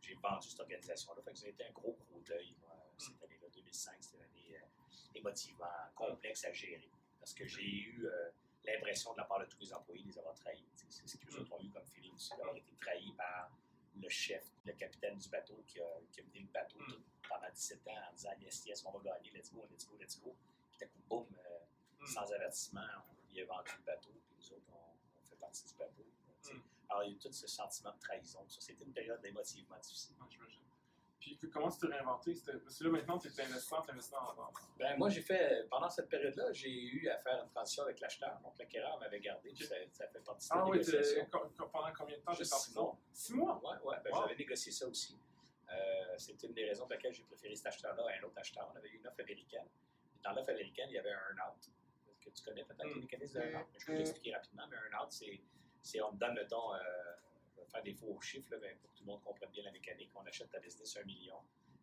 J'ai vendu cette organisation-là. Fait que ça a été un gros, gros deuil, moi, cette année-là, 2005. C'était une année euh, émotivement complexe à gérer. Parce que j'ai eu euh, l'impression de la part de tous les employés de les avoir trahis. C'est ce qu'ils ont eu comme feeling aussi, d'avoir été trahis par le chef, le capitaine du bateau qui a, qui a mené le bateau Mm. tout- pendant 17 ans en disant yes, yes, on va gagner, let's go, let's go, let's go. Puis d'un coup, boum, euh, Mm. sans avertissement, on lui a vendu le bateau, puis nous autres, on, on fait partie du bateau. Mm. Alors, il y a eu tout ce sentiment de trahison. Ça, c'était une période émotivement difficile. Puis comment tu t'es réinventé? Parce que là maintenant tu es investisseur, tu investis en. en- Ben, moi, j'ai fait, pendant cette période-là, j'ai eu à faire une transition avec l'acheteur. Donc, l'acquéreur m'avait gardé, puis ça, ça fait partie de la Ah oui, négociation. pendant combien de temps Juste six mois. Six mois? Ouais, ouais, ben, Wow. j'avais négocié ça aussi. Euh, C'était une des raisons pour lesquelles j'ai préféré cet acheteur-là à un autre acheteur. On avait eu une offre américaine. Dans l'offre américaine, il y avait un earn-out. Que tu connais peut-être le Mm. mécanisme de earn-out. mais Je peux l'expliquer rapidement. Mais un earn-out, c'est, c'est on te donne, mettons, euh, faire des faux chiffres là, ben, pour que tout le monde comprenne bien la mécanique. On achète ta business un million.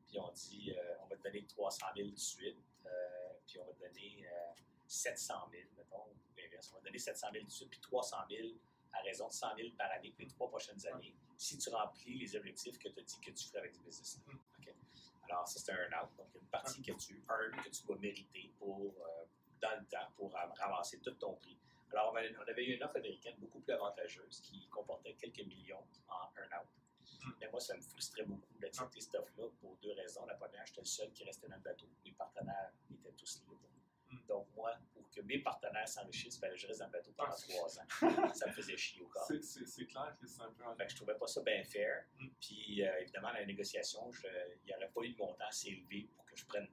Puis on dit, euh, on va te donner 300 000 tout de suite. euh, puis on va te donner euh, 700 000, mettons. ou l'inverse. On va te donner 700 000 tout de suite, puis 300 000 à raison de 100 000 par année pour les trois prochaines années, si tu remplis les objectifs que tu as dit que tu ferais avec ce business. Mm. Alors, ça, c'est un out. Donc, il y a une partie que tu earn, que tu dois mériter pour, euh, dans le temps pour ram- ramasser tout ton prix. Alors, on avait, eu une offre américaine beaucoup plus avantageuse qui comportait quelques millions en earn-out. Mm. Mais moi, ça me frustrait beaucoup d'accepter cette offre-là pour deux raisons. La première, j'étais le seul qui restait dans le bateau. Mes partenaires étaient tous libres. Mm. Donc, moi, pour que mes partenaires s'enrichissent, que je reste dans le bateau pendant Ah. trois ans. Ça me faisait chier au corps. C'est- clair que c'est un peu. que je trouvais pas ça bien fair. Mm. Puis euh, évidemment, dans la négociation, il n'y aurait pas eu de montant assez élevé pour que je prenne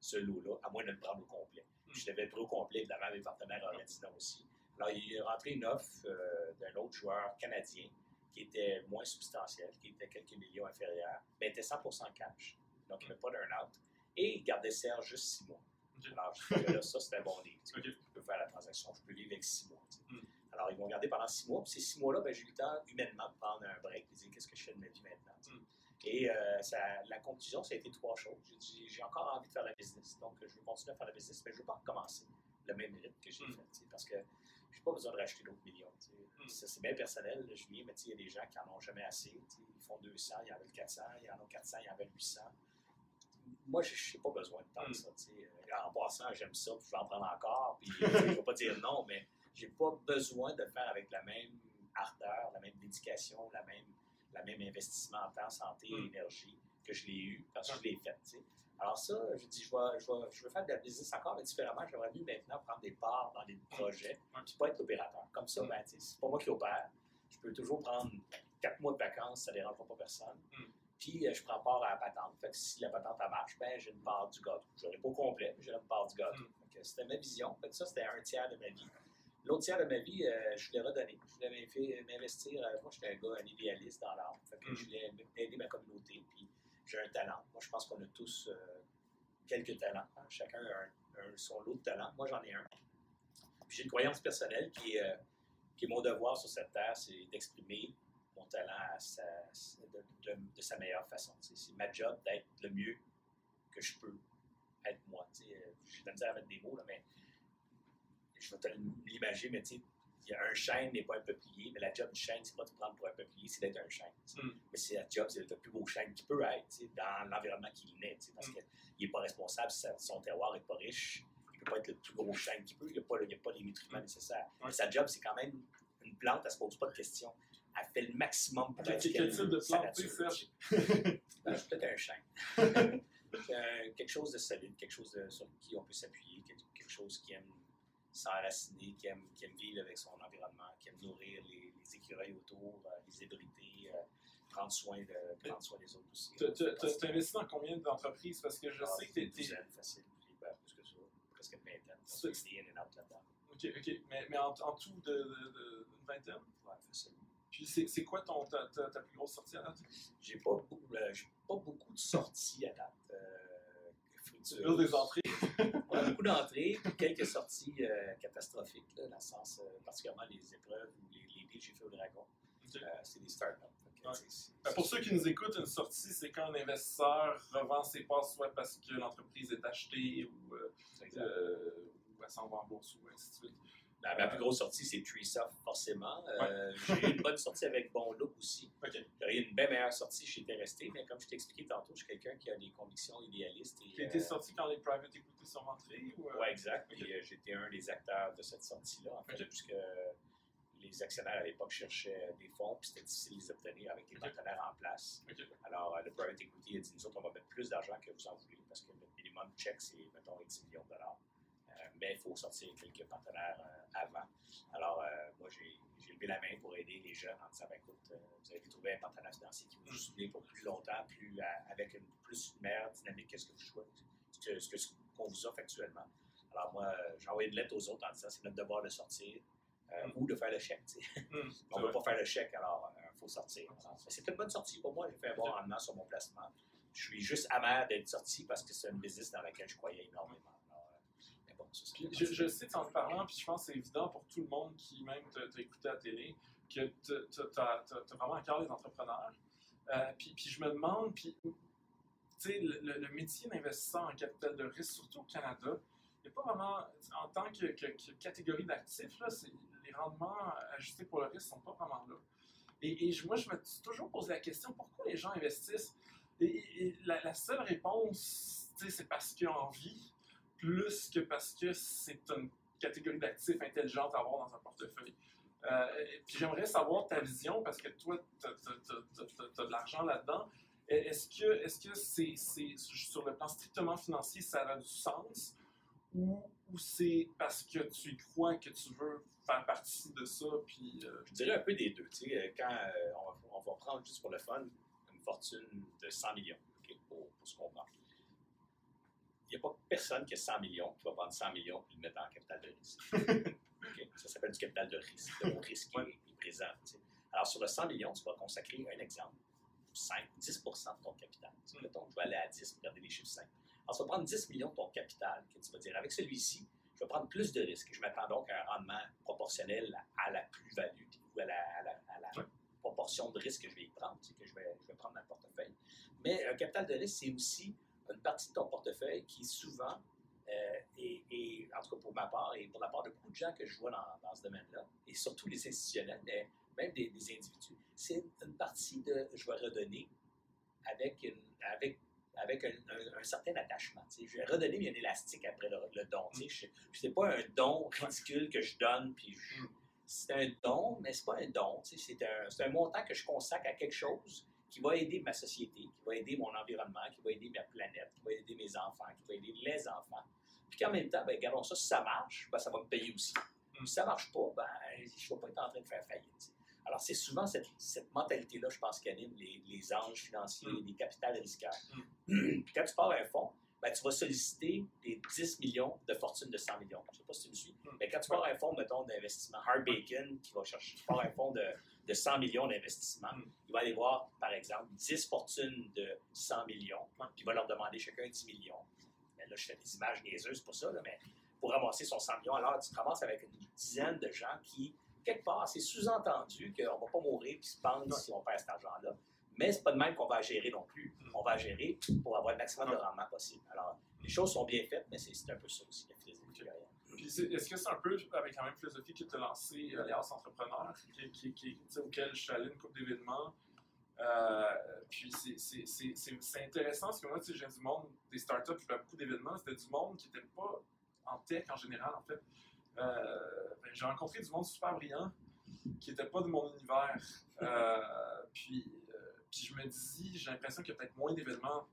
ce lot-là, à moins de le prendre au complet. Je l'avais pris au complet, évidemment, mes partenaires auraient dit non aussi. Alors, il est rentré une offre euh, d'un autre joueur canadien qui était moins substantiel, qui était quelques millions inférieur, mais était 100% cash. Donc, il n'y avait pas d'un out. Et il gardait Serge juste six mois. Alors, je dis que là, ça, c'est un bon. Ok. Je peux faire la transaction, je peux vivre avec six mois. tu sais. Mm. Alors, ils m'ont gardé pendant six mois. Puis ces six mois-là, ben, j'ai eu le temps, humainement, de prendre un break et de dire qu'est-ce que je fais de ma vie maintenant. tu sais. Mm. Et euh, ça- la conclusion, ça a été trois choses. J'ai dit, j'ai encore envie de faire la business. Donc, je veux continuer à faire la business, mais je ne veux pas recommencer le même rythme que j'ai Mm. fait. Parce que je n'ai pas besoin de racheter d'autres millions. Mm. Ça, c'est bien personnel, là, Julien, mais il y a des gens qui n'en ont jamais assez. Ils font 200, ils en veulent 400, ils en ont 400, ils en veulent 800. Moi, je n'ai pas besoin de tant Mm. que ça. En passant, j'aime ça, puis je vais en prendre encore. Puis, je ne vais pas dire non, mais j'ai pas besoin de le faire avec la même ardeur, la même dédication, la même, la même investissement en temps, santé et Mm. énergie que je l'ai eu parce que je l'ai fait. Alors ça, je dis, je vais, je, vais, je veux faire de la business encore, mais différemment. J'aimerais mieux maintenant prendre des parts dans des projets, puis pas être l'opérateur. Comme ça, ben, c'est pas moi qui opère. Je peux toujours prendre quatre mois de vacances, ça ne dérangera pas personne. Mm. Puis euh, je prends part à la patente. Fait que si la patente elle marche, ben, j'ai une part du gâteau. Je pas au complet, mais j'ai une part du gâteau. Mm. C'était ma vision. Fait que ça, c'était un tiers de ma vie. L'autre tiers de ma vie, euh, je voulais redonner. Je voulais m'investir. euh, moi, j'étais un gars, un idéaliste dans l'art. Fait que Mm. je voulais aider ma communauté. Puis j'ai un talent. Moi, je pense qu'on a tous euh, quelques talents. Chacun a un- son lot de talents. Moi, j'en ai un. J'ai une croyance personnelle qui est, euh, qui est mon devoir sur cette terre, c'est d'exprimer mon talent à sa- de, sa meilleure façon. C'est ma job d'être le mieux que je peux être moi. tu sais. Euh, J'ai de la misère mettre des mots, là, mais je vais te l'imaginer, mais tu un chêne n'est pas un peuplier, mais la job du chêne, c'est pas de prendre pour un peuplier, c'est d'être un chêne. tu sais. Mm. Mais c'est la job, c'est d'être le plus beau chêne qu'il peut être dans l'environnement qu'il naît, parce Mm. qu'il n'est pas responsable si son terroir n'est pas riche. Il ne peut pas être le plus gros chêne qu'il peut, il n'y a, a pas les nutriments Mm. nécessaires. Mais sa job, c'est quand même une plante, elle ne se pose pas de questions. Elle fait le maximum pour être quel type de plante, ben, peut-être un chêne. Euh, quelque chose de solide, quelque chose de- sur qui on peut s'appuyer, quelque, quelque chose qui aime s'enraciner, qui aime, qui aime vivre avec son environnement, qui aime nourrir les, les écureuils autour, euh, les hébrider, euh, prendre, soin de, prendre soin des autres aussi. Tu as investi dans combien d'entreprises? Parce que je Ah, sais que tu une es. dizaine, facile, puis, ben, plus que ça, presque une vingtaine. C'est- in and out là-dedans. Ok, ok. Mais, mais en, en tout, de, de, de- une vingtaine? Ouais, facile. Puis c'est quoi ton, ta, ta, ta plus grosse sortie à date? J'ai pas, euh, j'ai pas beaucoup de sorties à date. Tu des entrées? On a beaucoup d'entrées, puis quelques sorties euh, catastrophiques, là, dans le sens, euh, particulièrement les épreuves ou les, les deals que j'ai fait au Dragon. Euh, c'est des startups. Ouais. Ben, pour ceux qui nous écoutent, une sortie, c'est quand un investisseur revend ses parts, soit parce que l'entreprise est achetée ou, ou elle s'en va en bourse ou ainsi de suite. La, ma plus grosse sortie, c'est Treesoft, forcément. Euh, J'ai eu une bonne sortie avec Bon Look aussi. J'aurais eu une bien meilleure sortie, j'étais resté, mais comme je t'ai expliqué tantôt, je suis quelqu'un qui a des convictions idéalistes. Qui a été euh, sorti quand les private equity sont rentrés? Ou, euh, Oui, exact. Ok. Puis, euh, j'étais un des acteurs de cette sortie-là, en fait, puisque les actionnaires à l'époque cherchaient des fonds, puis c'était difficile de les obtenir avec des partenaires en place. Alors, le private equity a dit nous autres, on va mettre plus d'argent que vous en voulez, parce que notre minimum check, c'est, mettons, 10 millions de dollars. Mais il faut sortir quelques partenaires euh, avant. Alors, euh, moi, j'ai, levé la main pour aider les jeunes en disant ben, écoute, euh, vous avez trouvé un partenaire financier qui va vous soutenir pour plus longtemps, plus, avec une plus meilleure dynamique que ce que vous choisissez, ce que, ce que- ce qu'on vous offre actuellement. Alors, moi, j'ai envoyé une lettre aux autres en disant c'est notre devoir de sortir euh, Mm. ou de faire le chèque. Hum, On ne va pas faire le chèque, alors il faut sortir. C'était une bonne sortie pour moi. J'ai fait un bon rendement sur mon placement. Je suis juste amer d'être sorti parce que c'est une business dans laquelle je croyais énormément. Alors, euh, mais bon, ça, c'est Puis je, je sais, en te parlant, puis je pense que c'est évident pour tout le monde qui même t'a écouté à la télé, que tu as, vraiment à cœur les entrepreneurs. Euh, puis, je me demande, puis, tu sais, le, le- le métier d'investisseur en capital de risque, surtout au Canada, il n'y a pas vraiment, en tant que, que- que catégorie d'actifs, les rendements ajustés pour le risque ne sont pas vraiment là. Et, moi, je me suis toujours posé la question, pourquoi les gens investissent? Et, la, la seule réponse, c'est parce qu'ils ont envie, plus que parce que c'est une catégorie d'actifs intelligente à avoir dans un portefeuille. Euh, puis j'aimerais savoir ta vision, parce que toi, tu as, de l'argent là-dedans. Est-ce que est-ce que c'est sur le plan strictement financier, ça a du sens? Ou, c'est parce que tu crois que tu veux faire partie de ça? Puis, euh, Je dirais un peu des deux. Tu sais, euh, quand on, va, on prendre juste pour le fun une fortune de 100 millions, ok, pour, pour ce qu'on prend. Il n'y a pas personne qui a 100 millions qui va prendre 100 millions et le mettre en capital de risque. Ça s'appelle du capital de risque. Le risque est- est présent. Alors, sur le 100 millions, tu vas consacrer un exemple, 5, 10% de ton capital. Mm. mettons, je vais aller à 10, regarder les chiffres 5. Alors, tu vas prendre 10 millions de ton capital, que tu vas dire, avec celui-ci, je vais prendre plus de risques. Je m'attends donc à un rendement proportionnel à la plus-value ou à la, à la- à la Ouais. proportion de risque que je vais y prendre, que je vais, je vais prendre dans le portefeuille. Mais un capital de risque, c'est aussi une partie de ton portefeuille qui souvent, euh, et, et, en tout cas pour ma part, et pour la part de beaucoup de gens que je vois dans, dans ce domaine-là, et surtout les institutionnels, mais même des, des individus, c'est une partie de je vais redonner avec, une, avec, avec un, un- un certain attachement. tu sais. Je vais redonner mais un élastique après le, le don. sais. Je Ce n'est pas un don ridicule que je donne, puis je- Mm. c'est un don, mais c'est pas un don. C'est un, c'est un montant que je consacre à quelque chose qui va aider ma société, qui va aider mon environnement, qui va aider ma planète, qui va aider mes enfants, qui va aider les enfants. Puis qu'en même temps, ben, regardons ça, si ça marche, ben, ça va me payer aussi. Mm. Si ça marche pas, ben, je ne vais pas être en train de faire faillite. Alors, c'est souvent cette, cette mentalité-là, je pense, qui anime les, les anges financiers, Mm. les capitales risqueurs. Puis quand tu pars à un fonds, ben, tu vas solliciter des 10 millions de fortune de 100 millions. Je ne sais pas si tu me suis. Mm. Mais quand tu pars à un fonds, mettons, d'investissement, Hard Bacon, qui va chercher, tu pars à un fonds de, de 100 millions d'investissement, Mm. il va aller voir, par exemple, 10 fortunes de 100 millions, puis il va leur demander chacun 10 millions. Mais là, je fais des images niaiseuses pour ça, là, mais pour ramasser son 100 millions, alors tu te ramasses avec une dizaine de gens qui, quelque part, c'est sous-entendu qu'on ne va pas mourir puis se pensent Ouais. si on perd cet argent-là. Mais c'est pas de même qu'on va gérer non plus. Mm. On va gérer pour avoir le maximum de rendement possible. Alors, les choses sont bien faites, mais c'est un peu ça aussi, la est-ce que c'est un peu avec la même philosophie que tu as lancé Alliance Entrepreneur, qui, qui, qui- auquel je suis allé une couple d'événements? Euh, puis c'est- intéressant parce que moi, tu sais, viens du monde des startups, je vais à beaucoup d'événements, c'était du monde qui n'était pas en tech en général, en fait. Euh, ben, J'ai rencontré du monde super brillant qui n'était pas de mon univers. Euh, puis, euh, puis je me dis, j'ai l'impression qu'il y a peut-être moins d'événements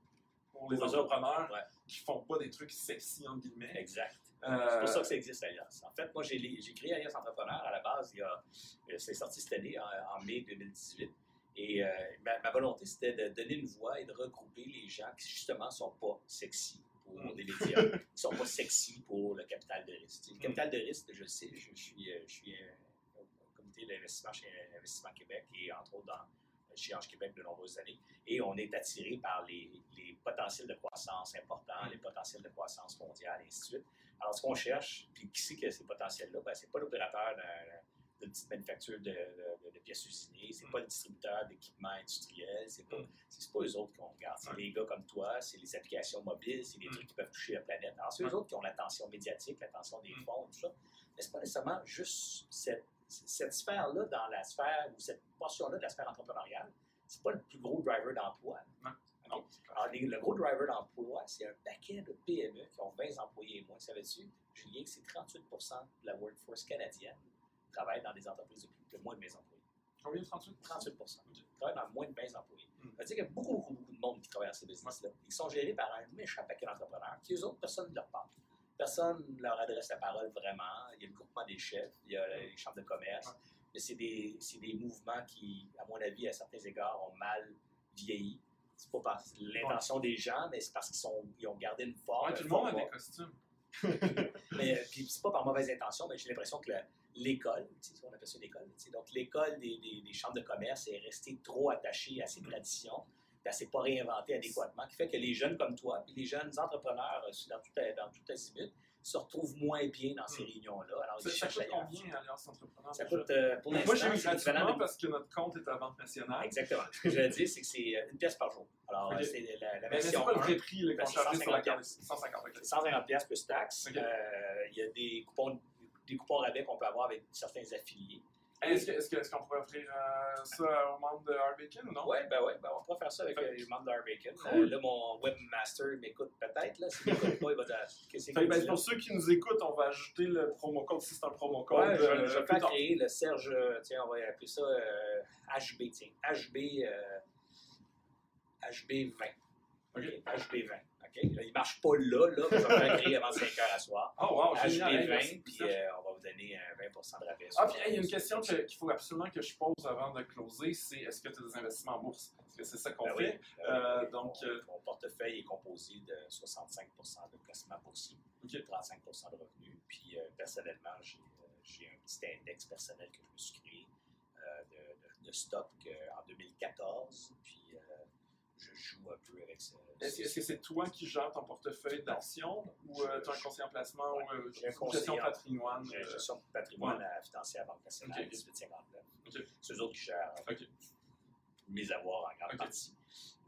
pour les entrepreneurs ouais. qui font pas des trucs sexy, entre guillemets. Exact. C'est Euh, pour ça que ça existe, Alliance. En fait, moi, j'ai créé Alliance Entrepreneur à la base, il y a, euh, c'est sorti cette année, en, en mai 2018. Et euh, ma, ma volonté, c'était de donner une voix et de regrouper les gens qui, justement, ne sont pas sexy pour Mm. les médias, qui ne sont pas sexy pour le capital de risque. Le Mm. capital de risque, je le sais, je, je suis, euh, je suis euh, au comité d'investissement chez Investissement Québec et, entre autres, dans, chez Ange Québec de nombreuses années. Et on est attiré par les, les potentiels de croissance importants, les potentiels de croissance mondiale, et ainsi de suite. Alors, ce qu'on cherche, puis qui c'est que ces potentiels-là, ben, c'est pas l'opérateur d'un- d'une petite manufacture de, de- de pièces usinées, c'est Mm. pas le distributeur d'équipements industriels, c'est pas, Mm. c'est pas eux autres qu'on regarde. C'est Ouais. les gars comme toi, c'est les applications mobiles, c'est les Mm. trucs qui peuvent toucher la planète. Alors, c'est eux Ouais. autres qui ont l'attention médiatique, l'attention des Mm. fonds, tout ça. Mais c'est pas nécessairement juste cette, cette sphère-là dans la sphère, ou cette portion-là de la sphère entrepreneuriale, c'est pas le plus gros driver d'emploi. Non. Alors, les- le gros driver d'emploi, c'est un paquet de PME qui ont 20 employés et moins. Savais-tu, Julien, que c'est 38 de la workforce canadienne qui travaille dans des entreprises de, plus, de moins de 20 employés. Combien 38 38 Ils travaillent dans moins de 20 employés. Mm. Ça veut dire qu'il y a beaucoup, beaucoup, beaucoup de monde qui travaille dans ces business-là. Ils sont gérés par un méchant paquet d'entrepreneurs qui, eux autres, personne ne leur parle. Personne ne leur adresse la parole vraiment. Il y a le groupement des chefs, il y a les chambres de commerce. Mais c'est des, c'est des mouvements qui, à mon avis, à certains égards, ont mal vieilli. C'est pas par l'intention des gens, mais c'est parce qu'ils sont, ils ont gardé une forme. Ouais, tout le monde a des costumes. Mais euh, puis c'est pas par mauvaise intention, mais j'ai l'impression que l'école, on appelle ça l'école, tu sais, donc l'école des, des- des chambres de commerce est restée trop attachée à ses traditions, puis elle s'est pas réinventée adéquatement, qui fait que les jeunes comme toi, puis les jeunes entrepreneurs euh, dans tout, dans tout azimut, se retrouvent moins bien dans ces Mm. réunions-là. Alors, Ça, ça coûte combien, Alliance Entrepreneur Ça coûte, euh, pour Moi, l'instant, j'ai eu gratuitement de- parce que notre compte est à Banque Nationale. Exactement. Ce que je veux dire, c'est que c'est euh, une pièce par jour. Alors, Ok. euh, c'est la, la Mais c'est version pas le 1. vrai prix Ben, qu'on c'est chargeait sur la 150 carte. 150, ok. C'est 150 pièces plus taxes. Ok. Euh, Il y a des coupons, des coupons rabais qu'on peut avoir avec certains affiliés. Est-ce qu'on pourrait offrir euh, ça aux membres de Hardbacon ou non? Oui, ben ouais, ben on pourra faire ça avec euh, les membres de. Cool. Euh, là, mon webmaster m'écoute peut-être. Là. S'il m'écoute pas, il va dire Qu'est-ce Fait qu'il que, ben, dit là? pour ceux qui nous écoutent, on va ajouter le promo code si c'est un promo code. Ouais, je, euh, je vais faire créer le Serge, tiens, on va appeler ça HB, tiens. HB, euh, HB20. Ok. HB20. OK? Là, il ne marche pas là, là, mais je vais faire créer avant 5 heures à soir. Oh, wow, HB20, pour puis ça. euh, on va vous donner un 20% de rabais. Ah, puis hey, il y a une question que- qu'il faut absolument que je pose avant de closer, c'est est-ce que tu as des investissements en bourse? Parce que c'est ça qu'on Ben oui. fait. Euh, Euh, oui. donc, mon, euh, mon portefeuille est composé de 65% de placements boursiers, Ok. 35% de revenus. Puis euh, personnellement, j'ai euh, un petit index personnel que je me suis créé euh, de, de, de stock euh, en 2014. Puis euh, je joue un peu avec ça. Est-ce que c'est toi qui gères ton portefeuille d'actions ou euh, tu as un conseiller en placement Ouais, ou euh, j'ai un conseiller en- patrimoine? J'ai euh, gestion de patrimoine à financière Banque nationale, Ok. 1859. Ok. C'est eux autres qui gèrent mes avoirs en grande partie.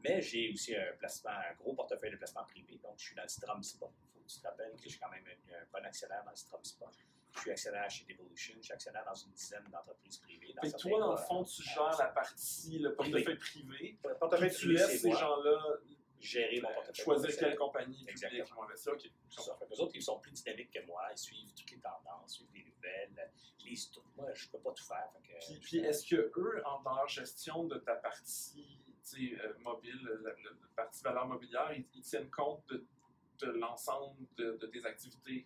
Mais j'ai aussi un placement, un gros portefeuille de placement privé. Donc, je suis dans le Strom Spot. Il faut que tu te rappelles que je suis quand même un, un bon actionnaire dans le Strom Spot. Je suis actionnaire chez Devolution. Je suis actionnaire dans une dizaine d'entreprises privées. Dans certains toi, dans le cas, fond, tu gères la partie, le portefeuille privé. Le portefeuille tu laisses ces gens-là Gérer mon euh, portefeuille. choisir quelle compagnie publique ils vont investir. OK. Les autres, ils sont plus dynamiques que moi. Ils suivent toutes les tendances, suivent les nouvelles, ils lisent tout. Moi, je ne peux pas tout faire. Puis, puis est-ce que eux, en- dans leur gestion de ta partie euh, mobile, la, la- la partie valeur mobilière, ils, ils tiennent compte de, de l'ensemble de, de tes activités?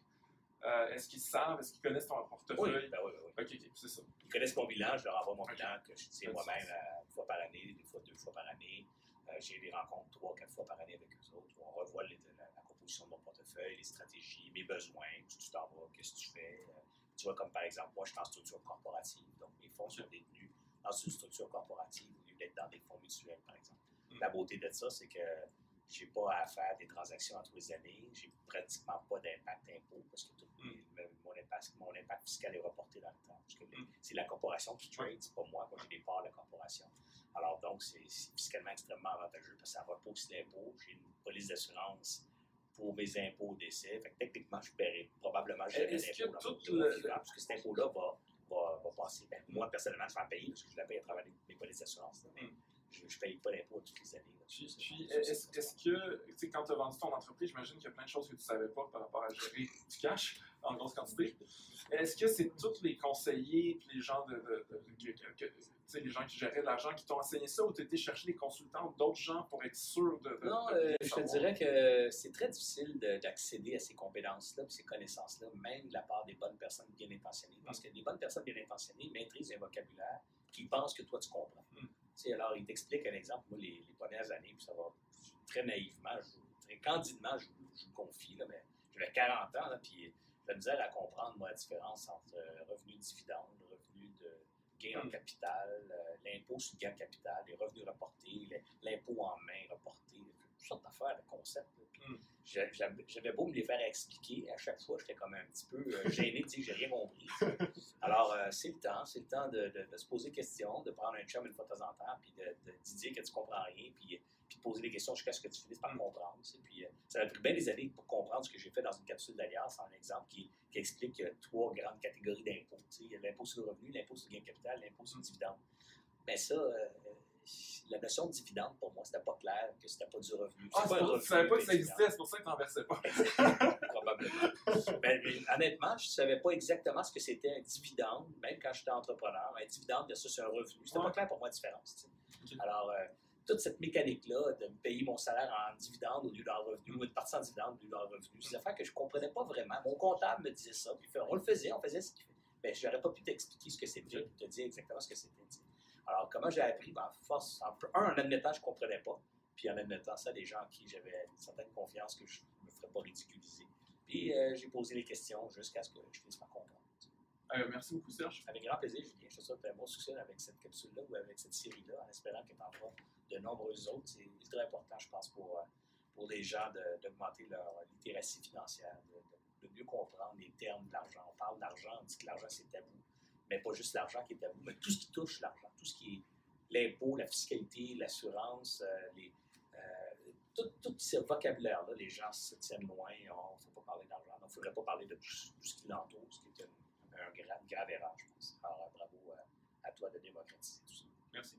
Euh, est-ce qu'ils savent, est-ce qu'ils connaissent ton oui, portefeuille? ben oui, ben oui. OK, c'est ça. Ils connaissent mon bilan, je leur envoie mon bilan que je tiens moi-même euh, une fois par année, des fois deux fois par année. Euh, J'ai des rencontres trois, quatre fois par année avec eux autres où on revoit les- la, la composition de mon portefeuille, les stratégies, mes besoins, où tu t'en vas, qu'est-ce que tu fais. Tu vois, comme par exemple, moi, je suis en structure corporative, donc mes fonds sont détenus dans une structure corporative au lieu d'être dans des fonds mutuels, par exemple. Mm. La beauté de ça, c'est que j'ai pas à faire des transactions entre les années, j'ai pratiquement pas d'impact impôt parce que tout Mm. le- mon, impact, mon impact fiscal est reporté dans le temps. Parce que les- Mm. c'est la corporation qui trade, c'est pas moi, moi j'ai des parts de la corporation. Alors donc, c'est fiscalement extrêmement avantageux parce que ça repousse l'impôt. J'ai une police d'assurance pour mes impôts au décès. Fait que techniquement, je paierai probablement jamais Est-ce que d'impôt dans le- vivant, parce que cet impôt-là va, va, va passer. Ben, moi, personnellement, je vais en payer parce que je la paye à travers mes polices d'assurance. là, Mais Mm. Je ne paye pas d'impôt toutes les années. est-ce que, tu sais, quand tu as vendu ton entreprise, j'imagine qu'il y a plein de choses que tu ne savais pas par rapport à gérer du cash en grosse quantité. Est-ce que c'est tous les conseillers puis les gens de, de- de- que- que- que- tu sais, les gens qui géraient de l'argent qui t'ont enseigné ça ou tu étais chercher des consultants ou d'autres gens pour être sûr de, de- Non, de euh, je te dirais que c'est très difficile de- d'accéder à ces compétences-là, ces connaissances-là, même de la part des bonnes personnes bien intentionnées. Parce que les bonnes personnes bien intentionnées maîtrisent un vocabulaire qui pensent que toi tu comprends. Mm. Sais, alors, il t'explique un exemple. Moi, les, les premières années, puis ça va très naïvement, je- très candidement, je, je vous confie, là, mais j'avais 40 ans, là, puis de la misère à comprendre moi, la différence entre euh, revenu de dividende, revenu de gain en Mm. capital, euh, l'impôt sur le gain en capital, les revenus reportés, l'impôt en main reporté, toutes sortes d'affaires, de concepts. Mm. j'a- J'avais beau me les faire expliquer, à chaque fois, j'étais comme un petit peu euh, gêné de dire que j'ai rien compris. Alors, euh, c'est le temps, c'est le temps de, de- de se poser des questions, de prendre un chum une fois de temps en temps, puis de, dire que tu comprends rien, puis, puis de poser des questions jusqu'à ce que tu finisses par Mm. comprendre. tu sais. Puis, euh, ça a pris bien des années pour comprendre ce que j'ai fait dans une capsule d'Alias, en exemple qui, qui explique a trois grandes catégories d'impôts. Tu sais, l'impôt sur le revenu, l'impôt sur le gain de capital, l'impôt sur le dividende. Mais ça, euh, la notion de dividende, pour moi, c'était pas clair que c'était pas du revenu. Ah, C'est c'est pas tu savais pas que ça existait, c'est pour ça que tu n'en versais pas. Probablement. Ben, mais honnêtement, je ne savais pas exactement ce que c'était un dividende, même quand j'étais entrepreneur. Un dividende versus un revenu. C'était Ouais. pas clair pour moi la différence. Alors, euh, toute cette mécanique-là de me payer mon salaire en dividende au lieu d'un revenu, ou une partie en dividende au lieu d'un revenu, c'est des affaires que je ne comprenais pas vraiment. Mon comptable me disait ça, puis on le faisait, on faisait ce qu'il fait. Ben, je n'aurais pas pu t'expliquer ce que c'était, puis te dire exactement ce que c'était. Alors, comment j'ai appris? Ben, force, en, un, en admettant que je ne comprenais pas, puis en admettant ça des gens à qui j'avais une certaine confiance que je ne me ferais pas ridiculiser. Puis euh, j'ai posé les questions jusqu'à ce que je finisse par comprendre. Euh, merci beaucoup, Serge. Avec grand plaisir, Julien. Je te souhaite un bon succès avec cette capsule-là ou avec cette série-là, en espérant que tu en feras de nombreuses autres. C'est très important, je pense, pour, euh, pour les gens d'augmenter leur littératie financière, de, de- de mieux comprendre les termes de l'argent. On parle d'argent, on dit que l'argent c'est tabou, mais pas juste l'argent qui est tabou, mais tout ce qui touche l'argent, tout ce qui est l'impôt, la fiscalité, l'assurance, euh, les, euh, tout, ce vocabulaire-là, les gens se tiennent loin, il ne faut pas parler d'argent, il ne faudrait pas parler de tout, ce qui l'entoure, ce qui est un grave, grave erreur, je pense. Alors, bravo à, à toi de démocratiser tout ça. Merci.